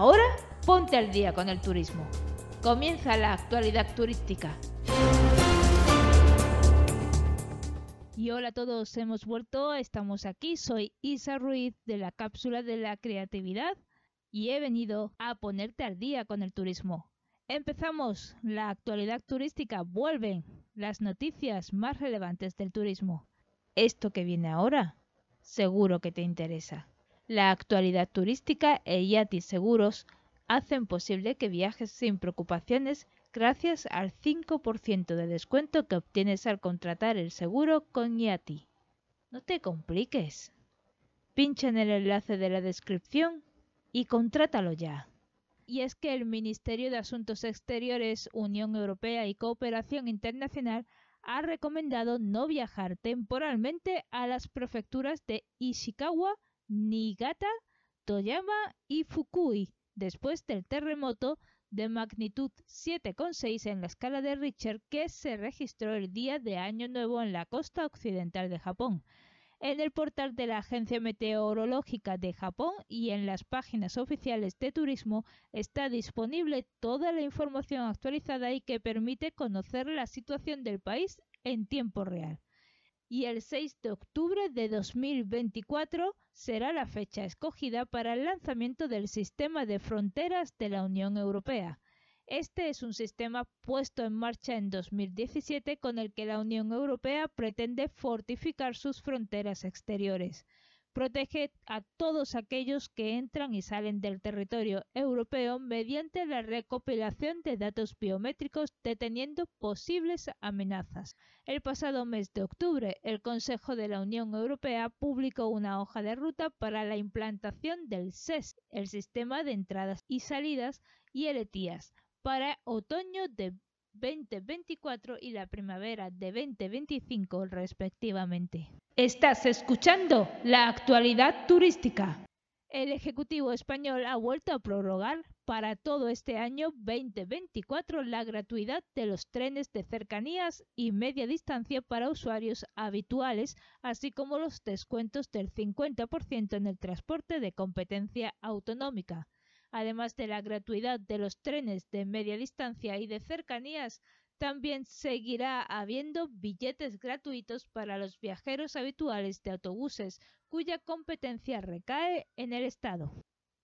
Ahora ponte al día con el turismo. Comienza la actualidad turística. Y hola a todos, hemos vuelto, estamos aquí, soy Isa Ruiz de la cápsula de la creatividad y he venido a ponerte al día con el turismo. Empezamos, la actualidad turística, vuelven las noticias más relevantes del turismo. Esto que viene ahora, seguro que te interesa. La actualidad turística e Yati Seguros hacen posible que viajes sin preocupaciones gracias al 5% de descuento que obtienes al contratar el seguro con Yati. No te compliques. Pincha en el enlace de la descripción y contrátalo ya. Y es que el Ministerio de Asuntos Exteriores, Unión Europea y Cooperación Internacional ha recomendado no viajar temporalmente a las prefecturas de Ishikawa, Niigata, Toyama y Fukui después del terremoto de magnitud 7,6 en la escala de Richter que se registró el día de Año Nuevo en la costa occidental de Japón. En el portal de la Agencia Meteorológica de Japón y en las páginas oficiales de turismo está disponible toda la información actualizada y que permite conocer la situación del país en tiempo real y el 6 de octubre de 2024 será la fecha escogida para el lanzamiento del sistema de fronteras de la Unión Europea. Este es un sistema puesto en marcha en 2017 con el que la Unión Europea pretende fortificar sus fronteras exteriores protege a todos aquellos que entran y salen del territorio europeo mediante la recopilación de datos biométricos deteniendo posibles amenazas. El pasado mes de octubre, el Consejo de la Unión Europea publicó una hoja de ruta para la implantación del SES, el sistema de entradas y salidas, y el para otoño de 2024 y la primavera de 2025 respectivamente. Estás escuchando la actualidad turística. El Ejecutivo español ha vuelto a prorrogar para todo este año 2024 la gratuidad de los trenes de cercanías y media distancia para usuarios habituales, así como los descuentos del 50% en el transporte de competencia autonómica además de la gratuidad de los trenes de media distancia y de cercanías, también seguirá habiendo billetes gratuitos para los viajeros habituales de autobuses cuya competencia recae en el Estado.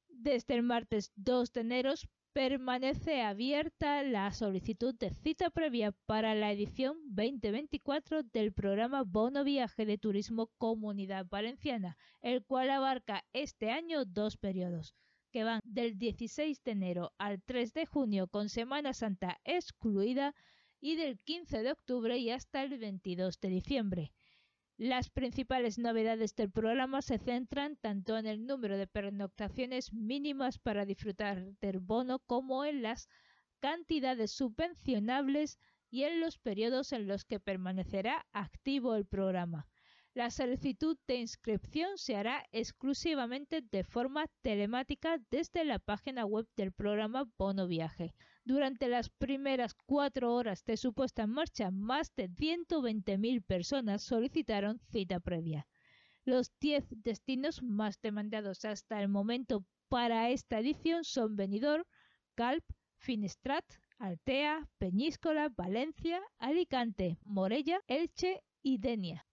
Desde el martes 2 de enero permanece abierta la solicitud de cita previa para la edición 2024 del programa Bono Viaje de Turismo Comunidad Valenciana, el cual abarca este año dos periodos que van del 16 de enero al 3 de junio con Semana Santa excluida y del 15 de octubre y hasta el 22 de diciembre. Las principales novedades del programa se centran tanto en el número de pernoctaciones mínimas para disfrutar del bono como en las cantidades subvencionables y en los periodos en los que permanecerá activo el programa. La solicitud de inscripción se hará exclusivamente de forma telemática desde la página web del programa Bono Viaje. Durante las primeras cuatro horas de su puesta en marcha, más de 120.000 personas solicitaron cita previa. Los 10 destinos más demandados hasta el momento para esta edición son Benidorm, Calp, Finestrat, Altea, Peñíscola, Valencia, Alicante, Morella, Elche y Denia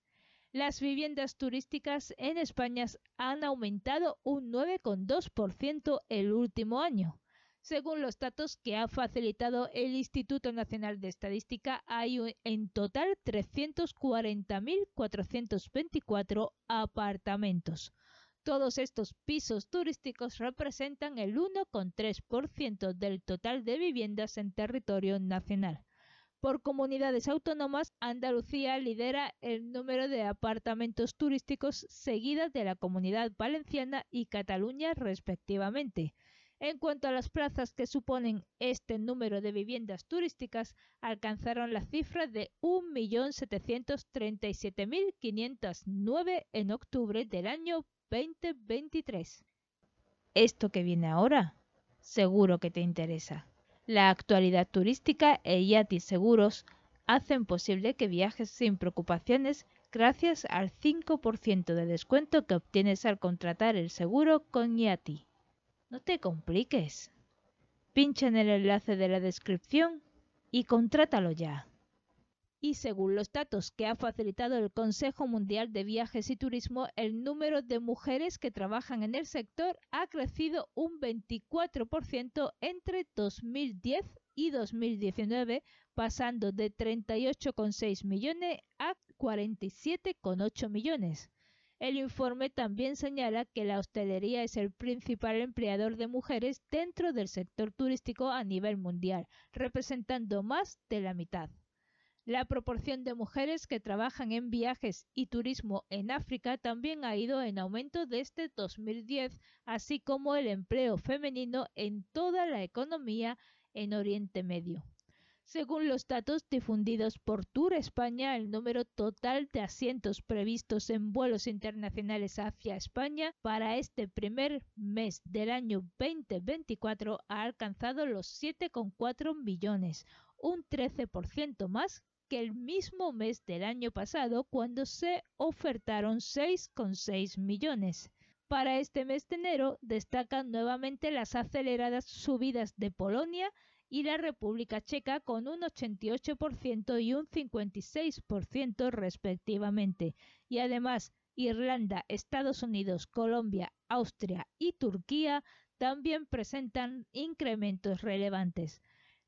las viviendas turísticas en España han aumentado un 9,2% el último año. Según los datos que ha facilitado el Instituto Nacional de Estadística, hay en total 340.424 apartamentos. Todos estos pisos turísticos representan el 1,3% del total de viviendas en territorio nacional. Por comunidades autónomas, Andalucía lidera el número de apartamentos turísticos seguida de la Comunidad Valenciana y Cataluña respectivamente. En cuanto a las plazas que suponen este número de viviendas turísticas, alcanzaron la cifra de 1.737.509 en octubre del año 2023. Esto que viene ahora, seguro que te interesa. La actualidad turística e Yati Seguros hacen posible que viajes sin preocupaciones gracias al 5% de descuento que obtienes al contratar el seguro con Yati. No te compliques. Pincha en el enlace de la descripción y contrátalo ya. Y según los datos que ha facilitado el Consejo Mundial de Viajes y Turismo, el número de mujeres que trabajan en el sector ha crecido un 24% entre 2010 y 2019, pasando de 38,6 millones a 47,8 millones. El informe también señala que la hostelería es el principal empleador de mujeres dentro del sector turístico a nivel mundial, representando más de la mitad. La proporción de mujeres que trabajan en viajes y turismo en África también ha ido en aumento desde 2010, así como el empleo femenino en toda la economía en Oriente Medio. Según los datos difundidos por Tour España, el número total de asientos previstos en vuelos internacionales hacia España para este primer mes del año 2024 ha alcanzado los 7,4 millones, un 13% más que el mismo mes del año pasado cuando se ofertaron 6,6 millones. Para este mes de enero destacan nuevamente las aceleradas subidas de Polonia y la República Checa con un 88% y un 56% respectivamente. Y además Irlanda, Estados Unidos, Colombia, Austria y Turquía también presentan incrementos relevantes.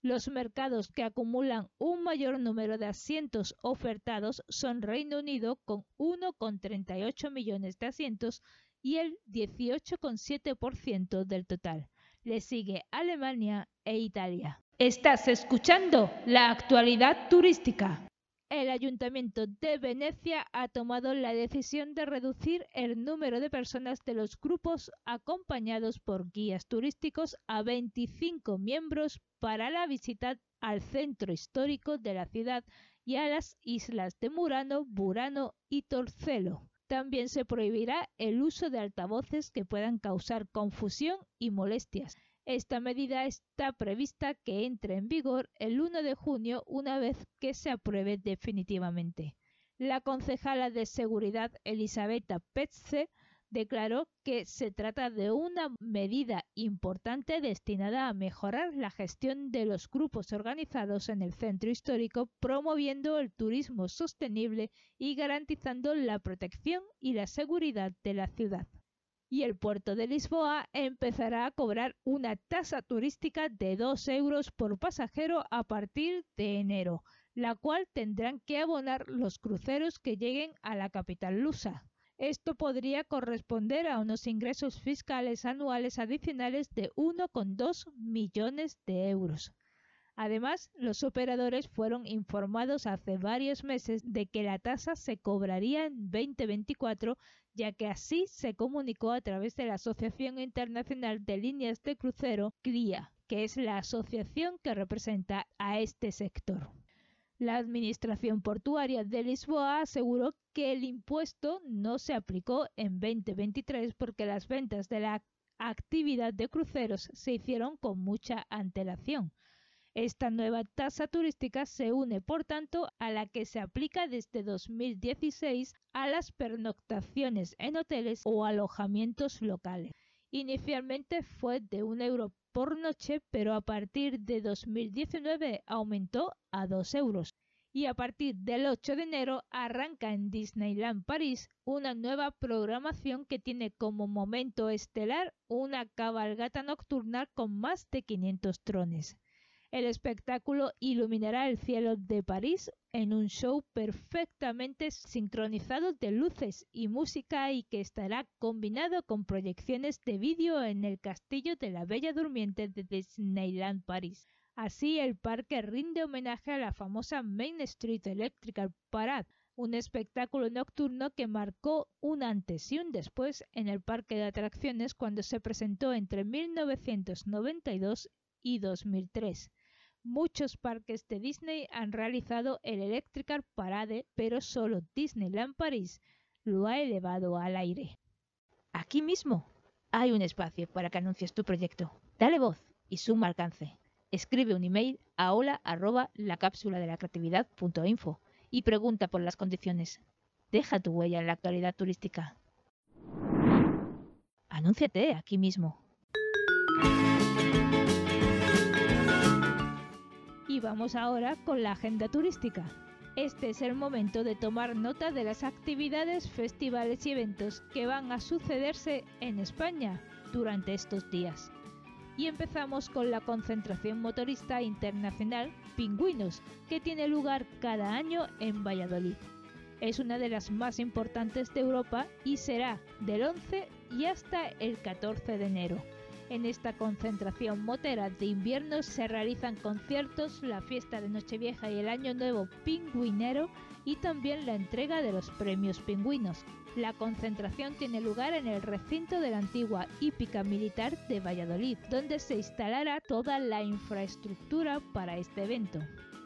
Los mercados que acumulan un mayor número de asientos ofertados son Reino Unido con 1,38 millones de asientos y el 18,7% del total. Le sigue Alemania e Italia. Estás escuchando la actualidad turística. El Ayuntamiento de Venecia ha tomado la decisión de reducir el número de personas de los grupos acompañados por guías turísticos a 25 miembros para la visita al centro histórico de la ciudad y a las islas de Murano, Burano y Torcelo. También se prohibirá el uso de altavoces que puedan causar confusión y molestias. Esta medida está prevista que entre en vigor el 1 de junio una vez que se apruebe definitivamente. La concejala de Seguridad Elisabetta Petze declaró que se trata de una medida importante destinada a mejorar la gestión de los grupos organizados en el centro histórico, promoviendo el turismo sostenible y garantizando la protección y la seguridad de la ciudad. Y el puerto de Lisboa empezará a cobrar una tasa turística de 2 euros por pasajero a partir de enero, la cual tendrán que abonar los cruceros que lleguen a la capital lusa. Esto podría corresponder a unos ingresos fiscales anuales adicionales de 1,2 millones de euros. Además, los operadores fueron informados hace varios meses de que la tasa se cobraría en 2024, ya que así se comunicó a través de la Asociación Internacional de Líneas de Crucero, CLIA, que es la asociación que representa a este sector. La Administración Portuaria de Lisboa aseguró que el impuesto no se aplicó en 2023 porque las ventas de la actividad de cruceros se hicieron con mucha antelación. Esta nueva tasa turística se une, por tanto, a la que se aplica desde 2016 a las pernoctaciones en hoteles o alojamientos locales. Inicialmente fue de un euro por noche, pero a partir de 2019 aumentó a 2 euros. Y a partir del 8 de enero arranca en Disneyland París una nueva programación que tiene como momento estelar una cabalgata nocturna con más de 500 trones. El espectáculo iluminará el cielo de París en un show perfectamente sincronizado de luces y música y que estará combinado con proyecciones de vídeo en el castillo de la Bella Durmiente de Disneyland París. Así, el parque rinde homenaje a la famosa Main Street Electrical Parade, un espectáculo nocturno que marcó un antes y un después en el parque de atracciones cuando se presentó entre 1992 y 2003. Muchos parques de Disney han realizado el Electrical Parade, pero solo Disneyland París lo ha elevado al aire. Aquí mismo hay un espacio para que anuncies tu proyecto. Dale voz y suma alcance. Escribe un email a hola arroba la cápsula de la creatividad info y pregunta por las condiciones. Deja tu huella en la actualidad turística. Anúnciate aquí mismo. Y vamos ahora con la agenda turística. Este es el momento de tomar nota de las actividades, festivales y eventos que van a sucederse en España durante estos días. Y empezamos con la concentración motorista internacional Pingüinos, que tiene lugar cada año en Valladolid. Es una de las más importantes de Europa y será del 11 y hasta el 14 de enero. En esta concentración motera de invierno se realizan conciertos, la fiesta de Nochevieja y el Año Nuevo Pingüinero y también la entrega de los premios pingüinos. La concentración tiene lugar en el recinto de la antigua hípica militar de Valladolid, donde se instalará toda la infraestructura para este evento.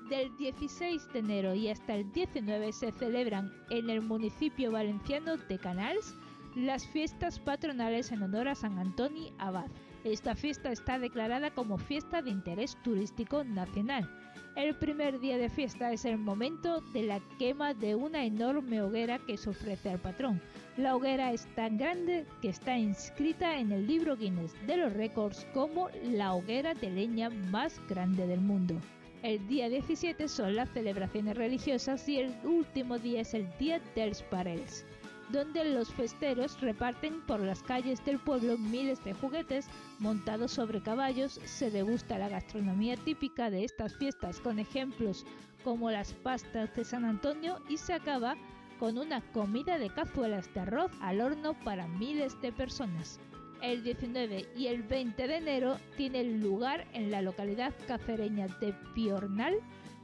Del 16 de enero y hasta el 19 se celebran en el municipio valenciano de Canals las fiestas patronales en honor a San Antonio Abad. Esta fiesta está declarada como fiesta de interés turístico nacional. El primer día de fiesta es el momento de la quema de una enorme hoguera que se ofrece al patrón. La hoguera es tan grande que está inscrita en el libro Guinness de los récords como la hoguera de leña más grande del mundo. El día 17 son las celebraciones religiosas y el último día es el Día dels Parels, donde los festeros reparten por las calles del pueblo miles de juguetes montados sobre caballos, se degusta la gastronomía típica de estas fiestas con ejemplos como las pastas de San Antonio y se acaba con una comida de cazuelas de arroz al horno para miles de personas. El 19 y el 20 de enero tiene lugar en la localidad cacereña de Piornal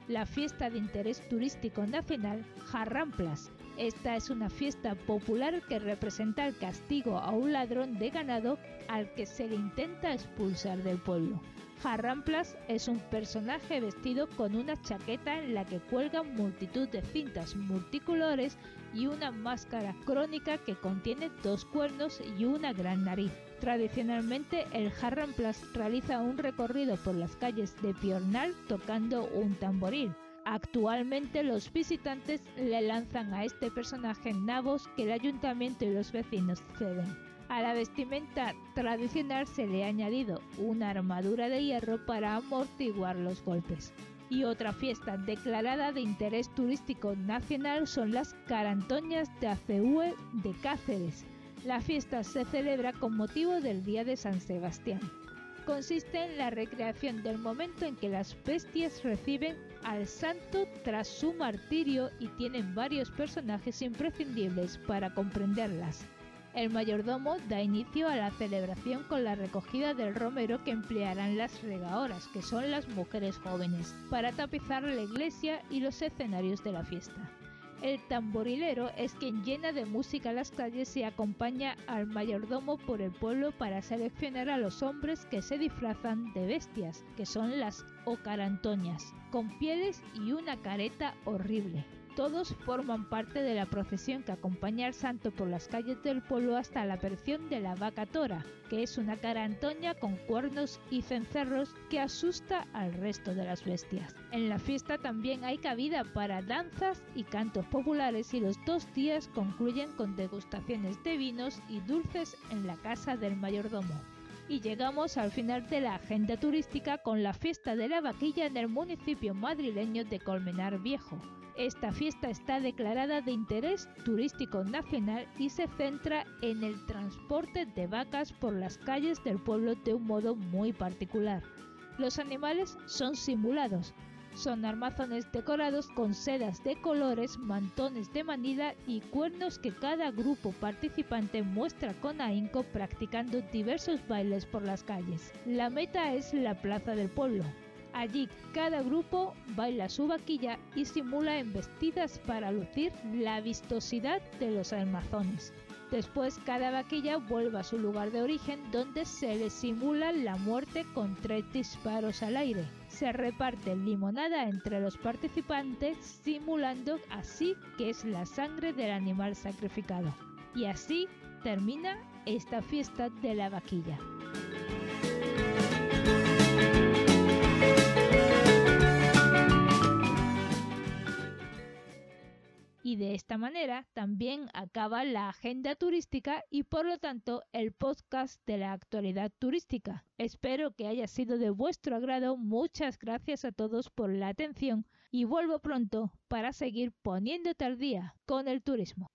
la fiesta de interés turístico nacional Jarramplas. Esta es una fiesta popular que representa el castigo a un ladrón de ganado al que se le intenta expulsar del pueblo. Jarramplas es un personaje vestido con una chaqueta en la que cuelgan multitud de cintas multicolores y una máscara crónica que contiene dos cuernos y una gran nariz. Tradicionalmente, el Harramplas realiza un recorrido por las calles de Piornal tocando un tamboril. Actualmente los visitantes le lanzan a este personaje nabos que el ayuntamiento y los vecinos ceden. A la vestimenta tradicional se le ha añadido una armadura de hierro para amortiguar los golpes. Y otra fiesta declarada de interés turístico nacional son las Carantoñas de Acehue de Cáceres, la fiesta se celebra con motivo del Día de San Sebastián. Consiste en la recreación del momento en que las bestias reciben al santo tras su martirio y tienen varios personajes imprescindibles para comprenderlas. El mayordomo da inicio a la celebración con la recogida del romero que emplearán las regaoras, que son las mujeres jóvenes, para tapizar la iglesia y los escenarios de la fiesta. El tamborilero es quien llena de música las calles y acompaña al mayordomo por el pueblo para seleccionar a los hombres que se disfrazan de bestias, que son las ocarantoñas, con pieles y una careta horrible. Todos forman parte de la procesión que acompaña al santo por las calles del pueblo hasta la aparición de la vaca tora, que es una cara antoña con cuernos y cencerros que asusta al resto de las bestias. En la fiesta también hay cabida para danzas y cantos populares y los dos días concluyen con degustaciones de vinos y dulces en la casa del mayordomo y llegamos al final de la agenda turística con la fiesta de la vaquilla en el municipio madrileño de Colmenar Viejo. Esta fiesta está declarada de interés turístico nacional y se centra en el transporte de vacas por las calles del pueblo de un modo muy particular. Los animales son simulados, son armazones decorados con sedas de colores, mantones de manida y cuernos que cada grupo participante muestra con ahínco practicando diversos bailes por las calles. La meta es la plaza del pueblo, Allí cada grupo baila su vaquilla y simula embestidas para lucir la vistosidad de los armazones. Después cada vaquilla vuelve a su lugar de origen donde se le simula la muerte con tres disparos al aire. Se reparte limonada entre los participantes simulando así que es la sangre del animal sacrificado. Y así termina esta fiesta de la vaquilla. Y de esta manera también acaba la agenda turística y por lo tanto el podcast de la actualidad turística. Espero que haya sido de vuestro agrado. Muchas gracias a todos por la atención y vuelvo pronto para seguir poniéndote al día con el turismo.